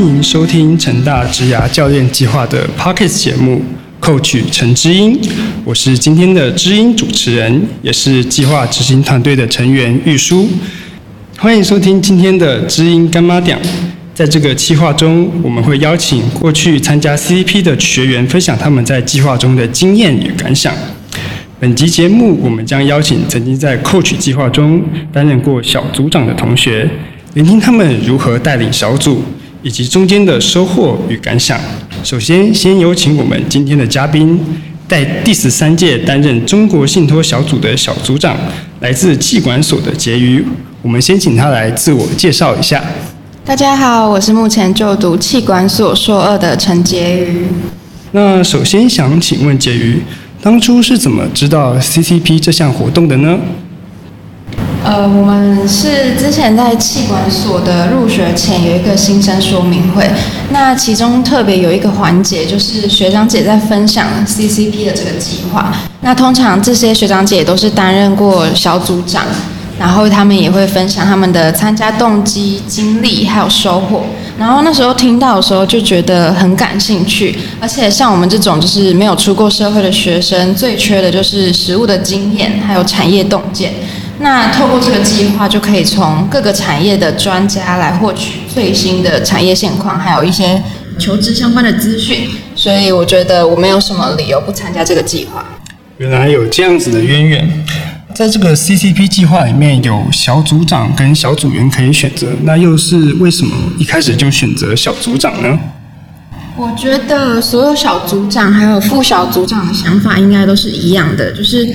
欢迎收听成大职涯教练计划的 Pockets 节目，Coach 陈知音，我是今天的知音主持人，也是计划执行团队的成员玉书。欢迎收听今天的知音干妈讲。在这个计划中，我们会邀请过去参加 CCP 的学员分享他们在计划中的经验与感想。本集节目，我们将邀请曾经在 Coach 计划中担任过小组长的同学，聆听他们如何带领小组。以及中间的收获与感想。首先，先有请我们今天的嘉宾，在第十三届担任中国信托小组的小组长，来自气管所的婕妤。我们先请他来自我介绍一下。大家好，我是目前就读气管所硕二的陈婕妤。那首先想请问婕妤，当初是怎么知道 CCP 这项活动的呢？呃，我们是之前在气管所的入学前有一个新生说明会，那其中特别有一个环节，就是学长姐在分享 CCP 的这个计划。那通常这些学长姐都是担任过小组长，然后他们也会分享他们的参加动机、经历还有收获。然后那时候听到的时候就觉得很感兴趣，而且像我们这种就是没有出过社会的学生，最缺的就是实务的经验还有产业洞见。那透过这个计划，就可以从各个产业的专家来获取最新的产业现况，还有一些求职相关的资讯。所以我觉得我没有什么理由不参加这个计划。原来有这样子的渊源，在这个 CCP 计划里面有小组长跟小组员可以选择，那又是为什么一开始就选择小组长呢？我觉得所有小组长还有副小组长的想法应该都是一样的，就是。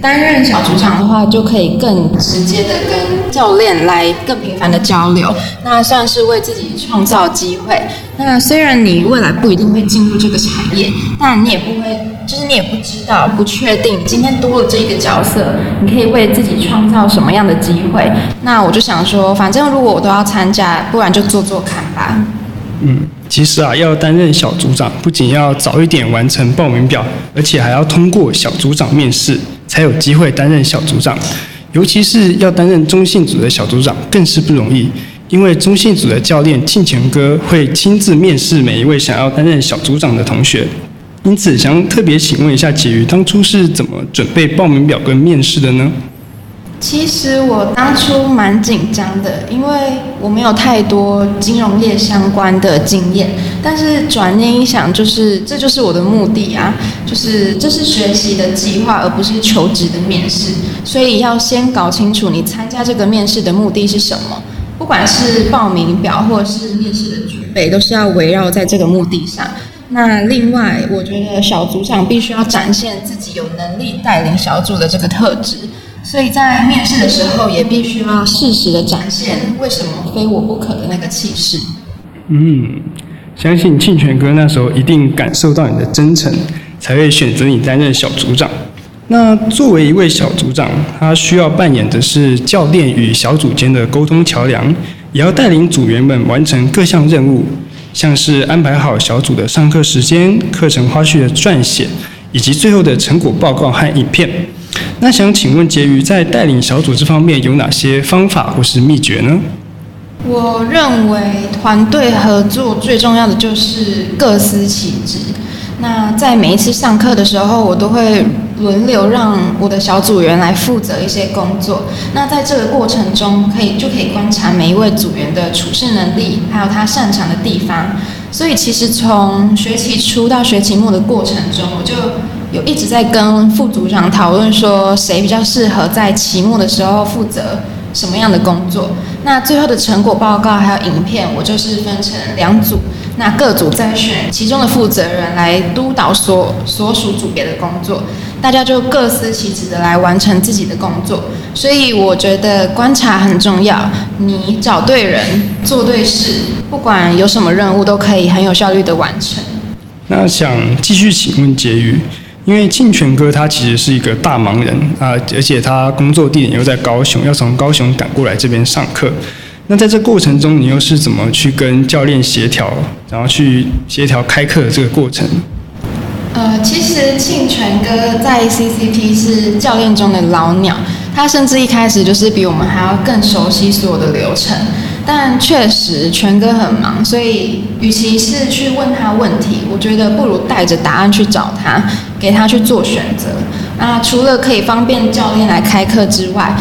担任小组长的话，就可以更直接的跟教练来更频繁的交流，那算是为自己创造机会。那虽然你未来不一定会进入这个产业，但你也不会，就是你也不知道、不确定，今天多了这一个角色，你可以为自己创造什么样的机会。那我就想说，反正如果我都要参加，不然就做做看吧。嗯，其实啊，要担任小组长，不仅要早一点完成报名表，而且还要通过小组长面试。才有机会担任小组长，尤其是要担任中信组的小组长，更是不容易。因为中信组的教练庆前哥会亲自面试每一位想要担任小组长的同学，因此想特别请问一下婕妤，当初是怎么准备报名表跟面试的呢？其实我当初蛮紧张的，因为我没有太多金融业相关的经验。但是转念一想，就是这就是我的目的啊，就是这是学习的计划，而不是求职的面试。所以要先搞清楚你参加这个面试的目的是什么。不管是报名表或是面试的准备，都是要围绕在这个目的上。那另外，我觉得小组长必须要展现自己有能力带领小组的这个特质。所以在面试的时候，也必须要适时的展现为什么非我不可的那个气势。嗯，相信庆全哥那时候一定感受到你的真诚，才会选择你担任小组长。那作为一位小组长，他需要扮演的是教练与小组间的沟通桥梁，也要带领组员们完成各项任务，像是安排好小组的上课时间、课程花絮的撰写，以及最后的成果报告和影片。那想请问婕妤，在带领小组这方面有哪些方法或是秘诀呢？我认为团队合作最重要的就是各司其职。那在每一次上课的时候，我都会轮流让我的小组员来负责一些工作。那在这个过程中，可以就可以观察每一位组员的处事能力，还有他擅长的地方。所以其实从学期初到学期末的过程中，我就。有一直在跟副组长讨论说，谁比较适合在期末的时候负责什么样的工作。那最后的成果报告还有影片，我就是分成两组，那各组再选其中的负责人来督导所所属组别的工作，大家就各司其职的来完成自己的工作。所以我觉得观察很重要，你找对人做对事，不管有什么任务都可以很有效率的完成。那想继续请问婕妤。因为庆全哥他其实是一个大忙人啊，而且他工作地点又在高雄，要从高雄赶过来这边上课。那在这过程中，你又是怎么去跟教练协调，然后去协调开课的这个过程？呃，其实庆全哥在 CCP 是教练中的老鸟，他甚至一开始就是比我们还要更熟悉所有的流程。但确实全哥很忙，所以与其是去问他问题，我觉得不如带着答案去找他，给他去做选择。那除了可以方便教练来开课之外，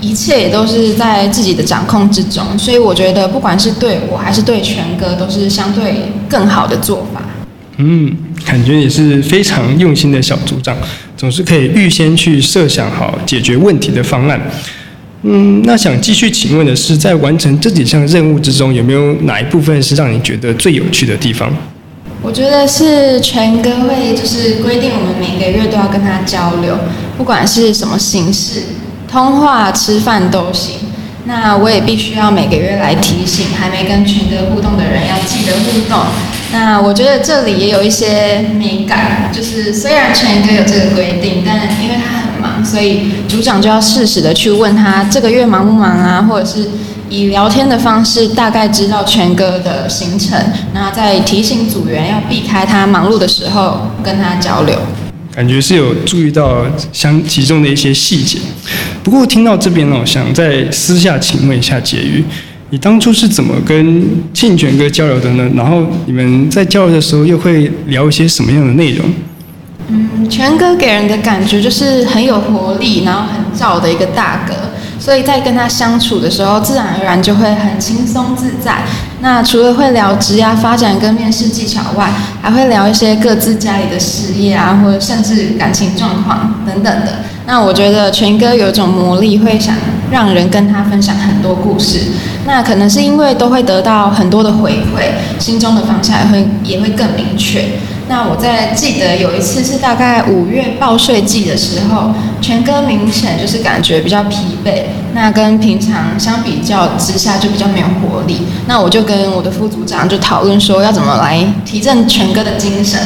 一切也都是在自己的掌控之中，所以我觉得不管是对我还是对全哥，都是相对更好的做法。嗯，感觉也是非常用心的小组长，总是可以预先去设想好解决问题的方案。嗯，那想继续请问的是，在完成这几项任务之中，有没有哪一部分是让你觉得最有趣的地方？我觉得是全哥会就是规定我们每个月都要跟他交流，不管是什么形式，通话、吃饭都行。那我也必须要每个月来提醒还没跟全哥互动的人要记得互动。那我觉得这里也有一些美感，就是虽然全哥有这个规定，但因为他很忙，所以组长就要适时的去问他这个月忙不忙啊，或者是以聊天的方式大概知道全哥的行程，那在提醒组员要避开他忙碌的时候跟他交流。感觉是有注意到相其中的一些细节。不过听到这边呢，我，想在私下请问一下婕妤。你当初是怎么跟庆全哥交流的呢？然后你们在交流的时候又会聊一些什么样的内容？嗯，权哥给人的感觉就是很有活力，然后很燥的一个大哥，所以在跟他相处的时候，自然而然就会很轻松自在。那除了会聊职业发展跟面试技巧外，还会聊一些各自家里的事业啊，或者甚至感情状况等等的。那我觉得权哥有一种魔力，会想让人跟他分享很多故事。那可能是因为都会得到很多的回馈，心中的方向也会也会更明确。那我在记得有一次是大概五月报税季的时候，全哥明显就是感觉比较疲惫，那跟平常相比较之下就比较没有活力。那我就跟我的副组长就讨论说要怎么来提振全哥的精神。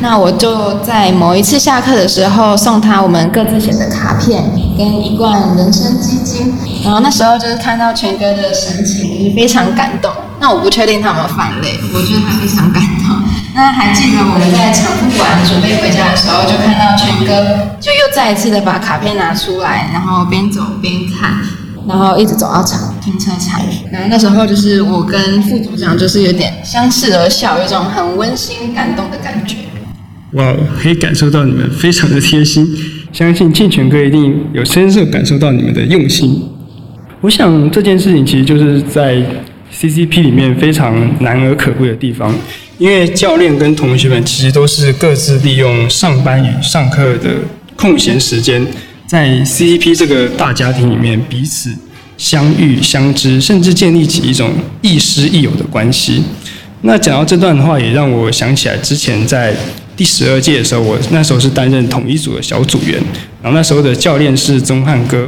那我就在某一次下课的时候送他我们各自写的卡片跟一罐人参基金，然后那时候就是看到全哥的神情就是非常感动。那我不确定他有没有犯泪，我觉得他非常感动。那还记得我们在长铺馆准备回家的时候，就看到全哥就又再一次的把卡片拿出来，然后边走边看，然后一直走到场停车场。然后那时候就是我跟副组长就是有点相视而笑，有一种很温馨感动的感觉。哇，可以感受到你们非常的贴心，相信健全哥一定有深刻感受到你们的用心。我想这件事情其实就是在 CCP 里面非常难而可贵的地方，因为教练跟同学们其实都是各自利用上班与上课的空闲时间，在 CCP 这个大家庭里面彼此相遇相知，甚至建立起一种亦师亦友的关系。那讲到这段的话，也让我想起来之前在。第十二届的时候，我那时候是担任统一组的小组员，然后那时候的教练是钟汉哥。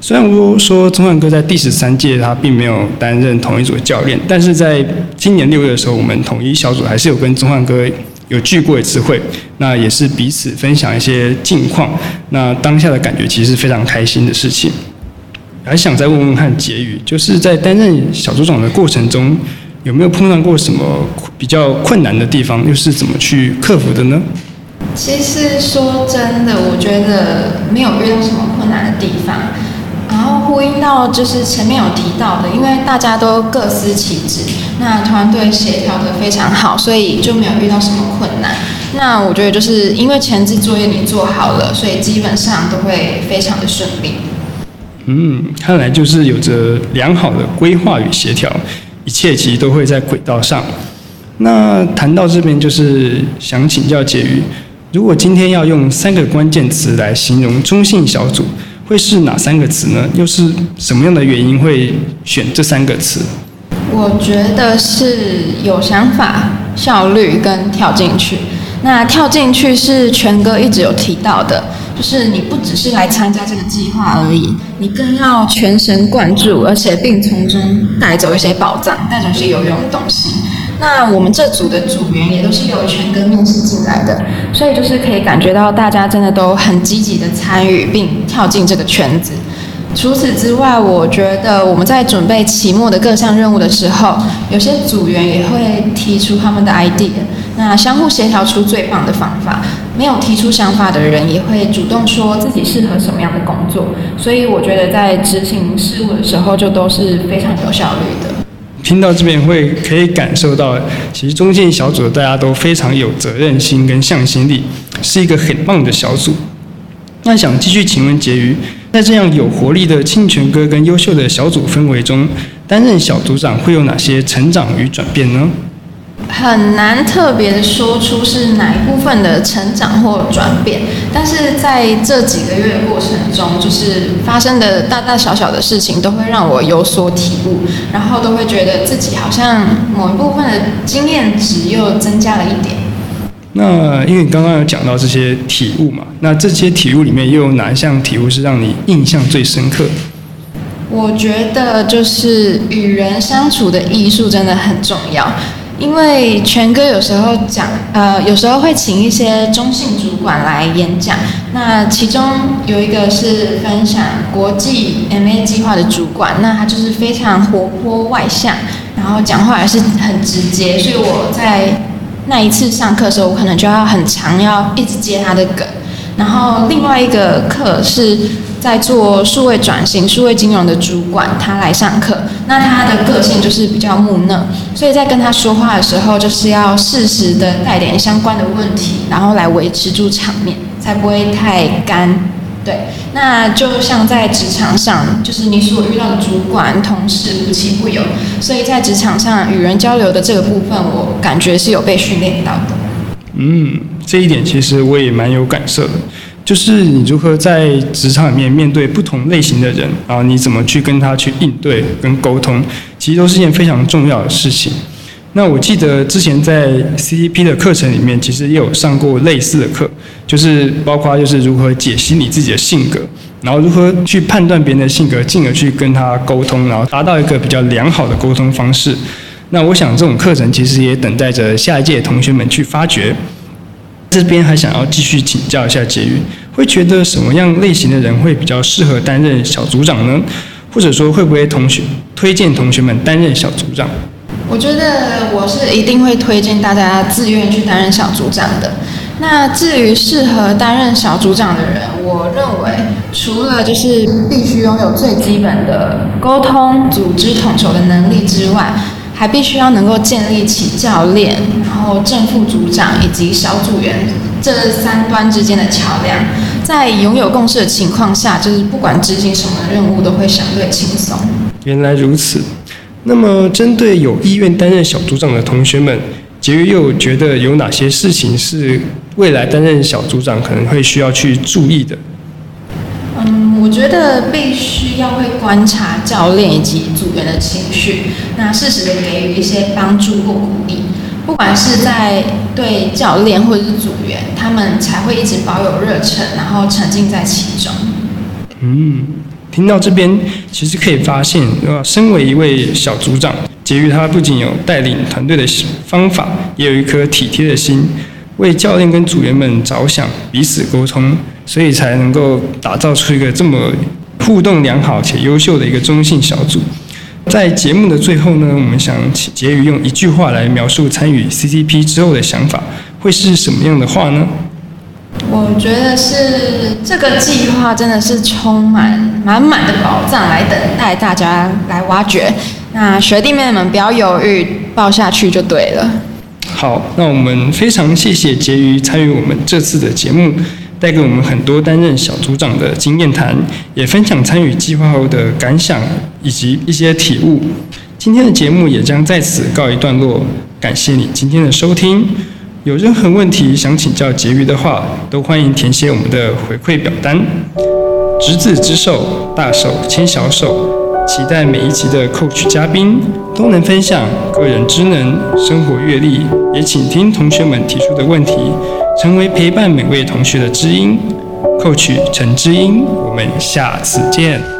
虽然我说钟汉哥在第十三届他并没有担任统一组的教练，但是在今年六月的时候，我们统一小组还是有跟钟汉哥有聚过一次会，那也是彼此分享一些近况。那当下的感觉其实是非常开心的事情。还想再问问看结语，就是在担任小组长的过程中。有没有碰到过什么比较困难的地方？又是怎么去克服的呢？其实说真的，我觉得没有遇到什么困难的地方。然后呼应到就是前面有提到的，因为大家都各司其职，那团队协调的非常好，所以就没有遇到什么困难。那我觉得就是因为前置作业你做好了，所以基本上都会非常的顺利。嗯，看来就是有着良好的规划与协调。一切其实都会在轨道上。那谈到这边，就是想请教婕妤，如果今天要用三个关键词来形容中信小组，会是哪三个词呢？又是什么样的原因会选这三个词？我觉得是有想法、效率跟跳进去。那跳进去是全哥一直有提到的。就是你不只是来参加这个计划而已，你更要全神贯注，而且并从中带走一些宝藏，带走一些有用的东西。那我们这组的组员也都是有全跟面试进来的，所以就是可以感觉到大家真的都很积极的参与并跳进这个圈子。除此之外，我觉得我们在准备期末的各项任务的时候，有些组员也会提出他们的 idea，那相互协调出最棒的方法。没有提出想法的人也会主动说自己适合什么样的工作，所以我觉得在执行事务的时候就都是非常有效率的。听到这边会可以感受到，其实中建小组大家都非常有责任心跟向心力，是一个很棒的小组。那想继续请问婕妤，在这样有活力的庆泉哥跟优秀的小组氛围中，担任小组长会有哪些成长与转变呢？很难特别的说出是哪一部分的成长或转变，但是在这几个月的过程中，就是发生的大大小小的事情，都会让我有所体悟，然后都会觉得自己好像某一部分的经验值又增加了一点。那因为你刚刚有讲到这些体悟嘛，那这些体悟里面又有哪一项体悟是让你印象最深刻？我觉得就是与人相处的艺术真的很重要。因为全哥有时候讲，呃，有时候会请一些中性主管来演讲。那其中有一个是分享国际 MA 计划的主管，那他就是非常活泼外向，然后讲话也是很直接。所以我在那一次上课的时候，我可能就要很长，要一直接他的梗。然后另外一个课是。在做数位转型、数位金融的主管，他来上课。那他的个性就是比较木讷，所以在跟他说话的时候，就是要适时的带点相关的问题，然后来维持住场面，才不会太干。对，那就像在职场上，就是你所遇到的主管、同事无奇不有，所以在职场上与人交流的这个部分，我感觉是有被训练到的。嗯，这一点其实我也蛮有感受的。就是你如何在职场里面面对不同类型的人，然后你怎么去跟他去应对跟沟通，其实都是件非常重要的事情。那我记得之前在 CTP 的课程里面，其实也有上过类似的课，就是包括就是如何解析你自己的性格，然后如何去判断别人的性格，进而去跟他沟通，然后达到一个比较良好的沟通方式。那我想这种课程其实也等待着下一届同学们去发掘。这边还想要继续请教一下婕妤，会觉得什么样类型的人会比较适合担任小组长呢？或者说会不会同学推荐同学们担任小组长？我觉得我是一定会推荐大家自愿去担任小组长的。那至于适合担任小组长的人，我认为除了就是必须拥有最基本的沟通、组织统筹的能力之外，还必须要能够建立起教练，然后正副组长以及小组员这三端之间的桥梁，在拥有共识的情况下，就是不管执行什么任务都会相对轻松。原来如此。那么，针对有意愿担任小组长的同学们，婕妤又觉得有哪些事情是未来担任小组长可能会需要去注意的？我觉得必须要会观察教练以及组员的情绪，那适时的给予一些帮助或鼓励，不管是在对教练或者是组员，他们才会一直保有热忱，然后沉浸在其中。嗯，听到这边，其实可以发现，呃，身为一位小组长，婕妤他不仅有带领团队的方法，也有一颗体贴的心。为教练跟组员们着想，彼此沟通，所以才能够打造出一个这么互动良好且优秀的一个中性小组。在节目的最后呢，我们想请婕妤用一句话来描述参与 CCP 之后的想法，会是什么样的话呢？我觉得是这个计划真的是充满满满的宝藏来等待大家来挖掘。那学弟妹们不要犹豫，报下去就对了。好，那我们非常谢谢婕妤参与我们这次的节目，带给我们很多担任小组长的经验谈，也分享参与计划后的感想以及一些体悟。今天的节目也将在此告一段落，感谢你今天的收听。有任何问题想请教婕妤的话，都欢迎填写我们的回馈表单。执子之手，大手牵小手。期待每一期的 Coach 嘉宾都能分享个人知能、生活阅历，也请听同学们提出的问题，成为陪伴每位同学的知音。Coach 陈知音，我们下次见。